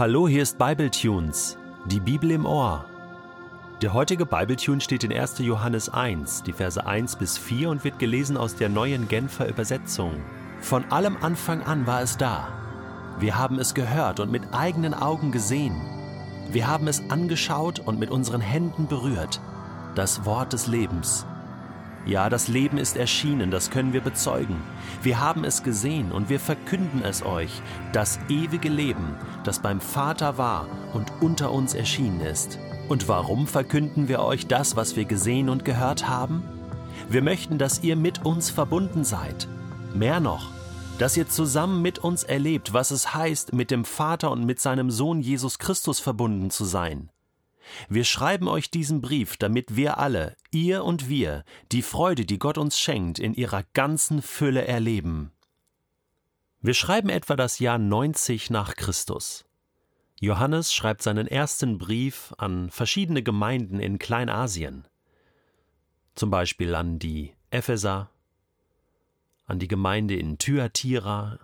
Hallo, hier ist Bibletunes, die Bibel im Ohr. Der heutige Bibletune steht in 1. Johannes 1, die Verse 1 bis 4 und wird gelesen aus der neuen Genfer Übersetzung. Von allem Anfang an war es da. Wir haben es gehört und mit eigenen Augen gesehen. Wir haben es angeschaut und mit unseren Händen berührt. Das Wort des Lebens. Ja, das Leben ist erschienen, das können wir bezeugen. Wir haben es gesehen und wir verkünden es euch, das ewige Leben, das beim Vater war und unter uns erschienen ist. Und warum verkünden wir euch das, was wir gesehen und gehört haben? Wir möchten, dass ihr mit uns verbunden seid. Mehr noch, dass ihr zusammen mit uns erlebt, was es heißt, mit dem Vater und mit seinem Sohn Jesus Christus verbunden zu sein. Wir schreiben euch diesen Brief, damit wir alle, ihr und wir, die Freude, die Gott uns schenkt, in ihrer ganzen Fülle erleben. Wir schreiben etwa das Jahr 90 nach Christus. Johannes schreibt seinen ersten Brief an verschiedene Gemeinden in Kleinasien, zum Beispiel an die Epheser, an die Gemeinde in Thyatira,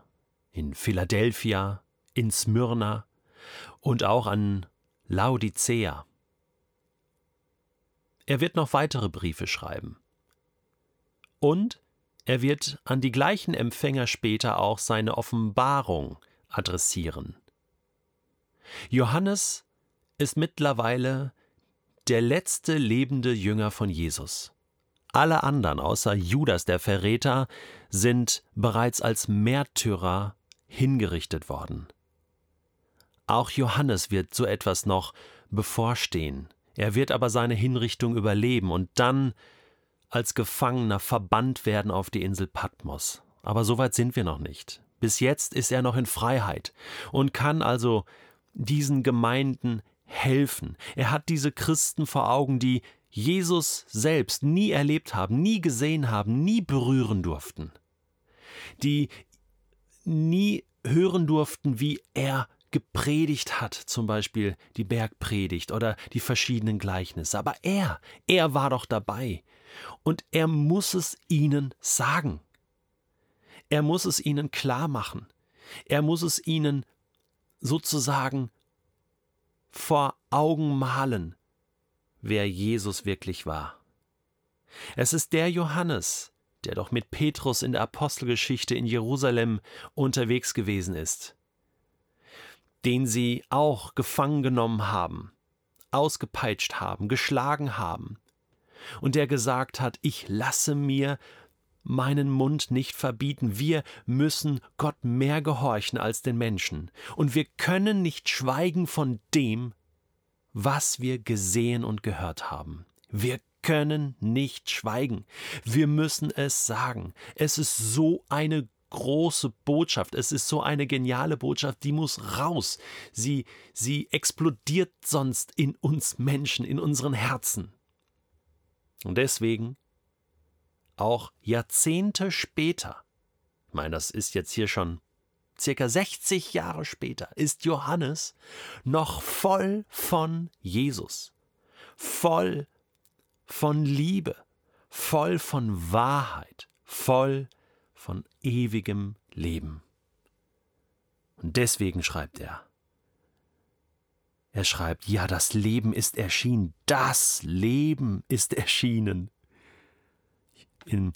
in Philadelphia, in Smyrna und auch an Laodicea. Er wird noch weitere Briefe schreiben. Und er wird an die gleichen Empfänger später auch seine Offenbarung adressieren. Johannes ist mittlerweile der letzte lebende Jünger von Jesus. Alle anderen außer Judas der Verräter sind bereits als Märtyrer hingerichtet worden. Auch Johannes wird so etwas noch bevorstehen. Er wird aber seine Hinrichtung überleben und dann als Gefangener verbannt werden auf die Insel Patmos. Aber so weit sind wir noch nicht. Bis jetzt ist er noch in Freiheit und kann also diesen Gemeinden helfen. Er hat diese Christen vor Augen, die Jesus selbst nie erlebt haben, nie gesehen haben, nie berühren durften, die nie hören durften, wie er gepredigt hat, zum Beispiel die Bergpredigt oder die verschiedenen Gleichnisse. Aber er, er war doch dabei. Und er muss es ihnen sagen. Er muss es ihnen klar machen. Er muss es ihnen sozusagen vor Augen malen, wer Jesus wirklich war. Es ist der Johannes, der doch mit Petrus in der Apostelgeschichte in Jerusalem unterwegs gewesen ist den sie auch gefangen genommen haben, ausgepeitscht haben, geschlagen haben, und der gesagt hat, ich lasse mir meinen Mund nicht verbieten, wir müssen Gott mehr gehorchen als den Menschen, und wir können nicht schweigen von dem, was wir gesehen und gehört haben. Wir können nicht schweigen. Wir müssen es sagen. Es ist so eine große Botschaft. Es ist so eine geniale Botschaft, die muss raus. Sie, sie explodiert sonst in uns Menschen, in unseren Herzen. Und deswegen, auch Jahrzehnte später, ich meine, das ist jetzt hier schon circa 60 Jahre später, ist Johannes noch voll von Jesus, voll von Liebe, voll von Wahrheit, voll von ewigem Leben. Und deswegen schreibt er. Er schreibt, ja, das Leben ist erschienen, das Leben ist erschienen. Im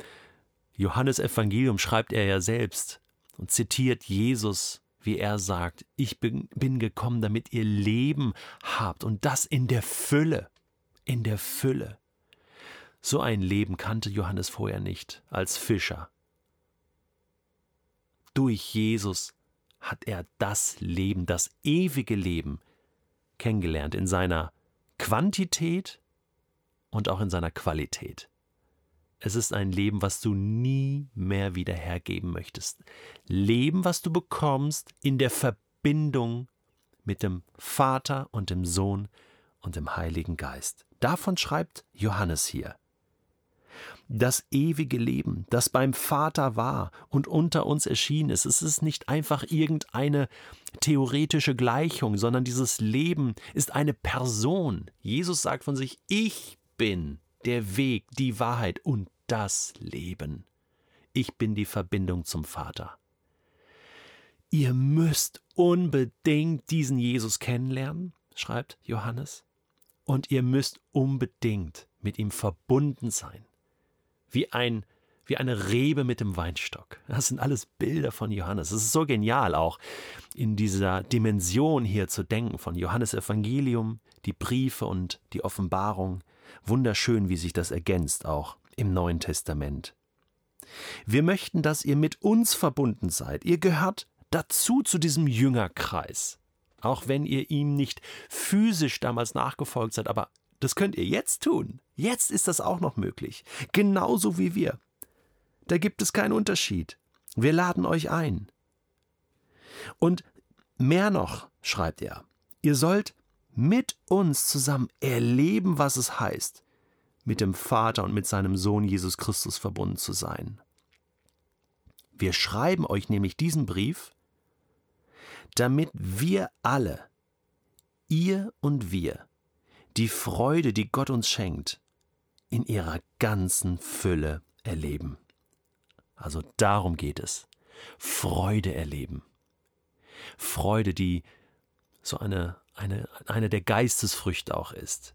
Johannesevangelium schreibt er ja selbst und zitiert Jesus, wie er sagt, ich bin, bin gekommen, damit ihr Leben habt und das in der Fülle, in der Fülle. So ein Leben kannte Johannes vorher nicht als Fischer, durch Jesus hat er das Leben, das ewige Leben kennengelernt in seiner Quantität und auch in seiner Qualität. Es ist ein Leben, was du nie mehr wieder hergeben möchtest. Leben, was du bekommst in der Verbindung mit dem Vater und dem Sohn und dem Heiligen Geist. Davon schreibt Johannes hier das ewige Leben, das beim Vater war und unter uns erschienen ist. Es ist nicht einfach irgendeine theoretische Gleichung, sondern dieses Leben ist eine Person. Jesus sagt von sich, ich bin der Weg, die Wahrheit und das Leben. Ich bin die Verbindung zum Vater. Ihr müsst unbedingt diesen Jesus kennenlernen, schreibt Johannes, und ihr müsst unbedingt mit ihm verbunden sein, wie ein wie eine Rebe mit dem Weinstock. Das sind alles Bilder von Johannes. Es ist so genial auch in dieser Dimension hier zu denken von Johannes Evangelium, die Briefe und die Offenbarung. Wunderschön, wie sich das ergänzt auch im Neuen Testament. Wir möchten, dass ihr mit uns verbunden seid. Ihr gehört dazu zu diesem Jüngerkreis. Auch wenn ihr ihm nicht physisch damals nachgefolgt seid, aber das könnt ihr jetzt tun. Jetzt ist das auch noch möglich. Genauso wie wir. Da gibt es keinen Unterschied. Wir laden euch ein. Und mehr noch, schreibt er, ihr sollt mit uns zusammen erleben, was es heißt, mit dem Vater und mit seinem Sohn Jesus Christus verbunden zu sein. Wir schreiben euch nämlich diesen Brief, damit wir alle, ihr und wir, die Freude, die Gott uns schenkt, in ihrer ganzen Fülle erleben. Also darum geht es. Freude erleben. Freude, die so eine, eine, eine der Geistesfrüchte auch ist.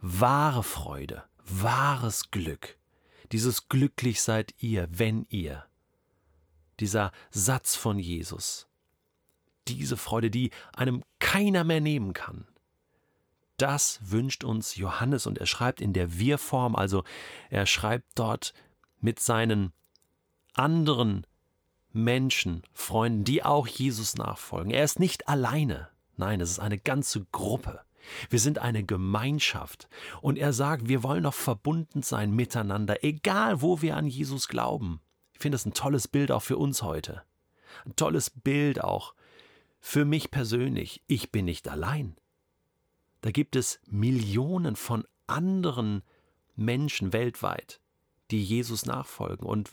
Wahre Freude, wahres Glück. Dieses glücklich seid ihr, wenn ihr. Dieser Satz von Jesus diese Freude, die einem keiner mehr nehmen kann. Das wünscht uns Johannes und er schreibt in der Wir-Form, also er schreibt dort mit seinen anderen Menschen, Freunden, die auch Jesus nachfolgen. Er ist nicht alleine. Nein, es ist eine ganze Gruppe. Wir sind eine Gemeinschaft. Und er sagt, wir wollen noch verbunden sein miteinander, egal wo wir an Jesus glauben. Ich finde das ein tolles Bild auch für uns heute. Ein tolles Bild auch für mich persönlich, ich bin nicht allein. Da gibt es Millionen von anderen Menschen weltweit, die Jesus nachfolgen und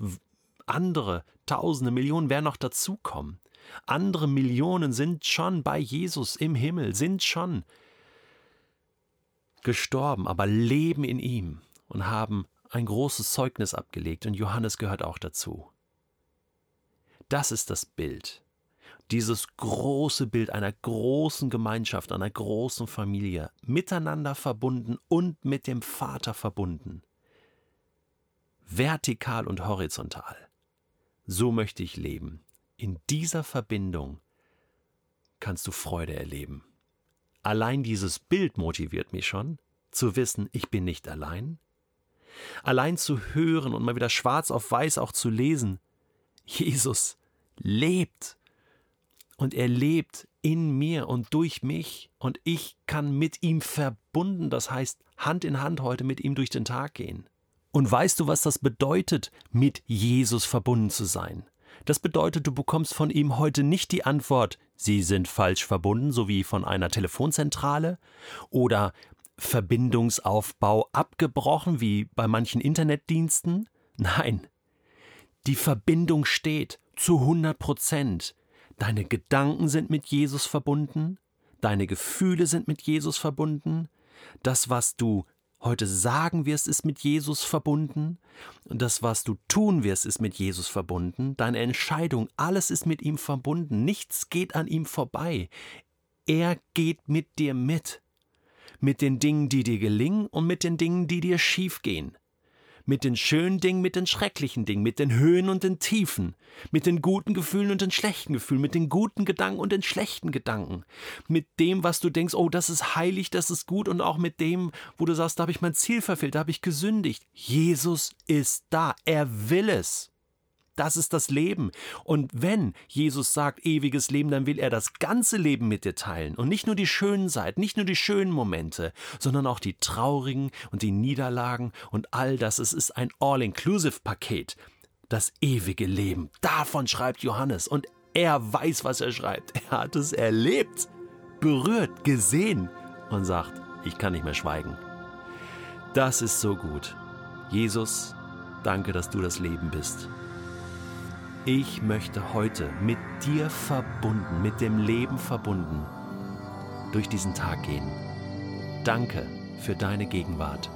andere Tausende, Millionen werden noch dazukommen. Andere Millionen sind schon bei Jesus im Himmel, sind schon gestorben, aber leben in ihm und haben ein großes Zeugnis abgelegt und Johannes gehört auch dazu. Das ist das Bild dieses große Bild einer großen Gemeinschaft, einer großen Familie, miteinander verbunden und mit dem Vater verbunden. Vertikal und horizontal. So möchte ich leben. In dieser Verbindung kannst du Freude erleben. Allein dieses Bild motiviert mich schon, zu wissen, ich bin nicht allein. Allein zu hören und mal wieder schwarz auf weiß auch zu lesen, Jesus lebt und er lebt in mir und durch mich und ich kann mit ihm verbunden, das heißt Hand in Hand heute mit ihm durch den Tag gehen. Und weißt du, was das bedeutet, mit Jesus verbunden zu sein? Das bedeutet, du bekommst von ihm heute nicht die Antwort, Sie sind falsch verbunden, so wie von einer Telefonzentrale, oder Verbindungsaufbau abgebrochen, wie bei manchen Internetdiensten. Nein, die Verbindung steht zu 100 Prozent. Deine Gedanken sind mit Jesus verbunden, deine Gefühle sind mit Jesus verbunden, das, was du heute sagen wirst, ist mit Jesus verbunden, und das, was du tun wirst, ist mit Jesus verbunden, deine Entscheidung, alles ist mit ihm verbunden, nichts geht an ihm vorbei. Er geht mit dir mit, mit den Dingen, die dir gelingen und mit den Dingen, die dir schief gehen mit den schönen Dingen, mit den schrecklichen Dingen, mit den Höhen und den Tiefen, mit den guten Gefühlen und den schlechten Gefühlen, mit den guten Gedanken und den schlechten Gedanken, mit dem, was du denkst, oh, das ist heilig, das ist gut und auch mit dem, wo du sagst, da habe ich mein Ziel verfehlt, da habe ich gesündigt. Jesus ist da, er will es. Das ist das Leben. Und wenn Jesus sagt ewiges Leben, dann will er das ganze Leben mit dir teilen. Und nicht nur die schönen Seiten, nicht nur die schönen Momente, sondern auch die traurigen und die Niederlagen und all das. Es ist ein All-Inclusive-Paket. Das ewige Leben. Davon schreibt Johannes. Und er weiß, was er schreibt. Er hat es erlebt, berührt, gesehen und sagt, ich kann nicht mehr schweigen. Das ist so gut. Jesus, danke, dass du das Leben bist. Ich möchte heute mit dir verbunden, mit dem Leben verbunden, durch diesen Tag gehen. Danke für deine Gegenwart.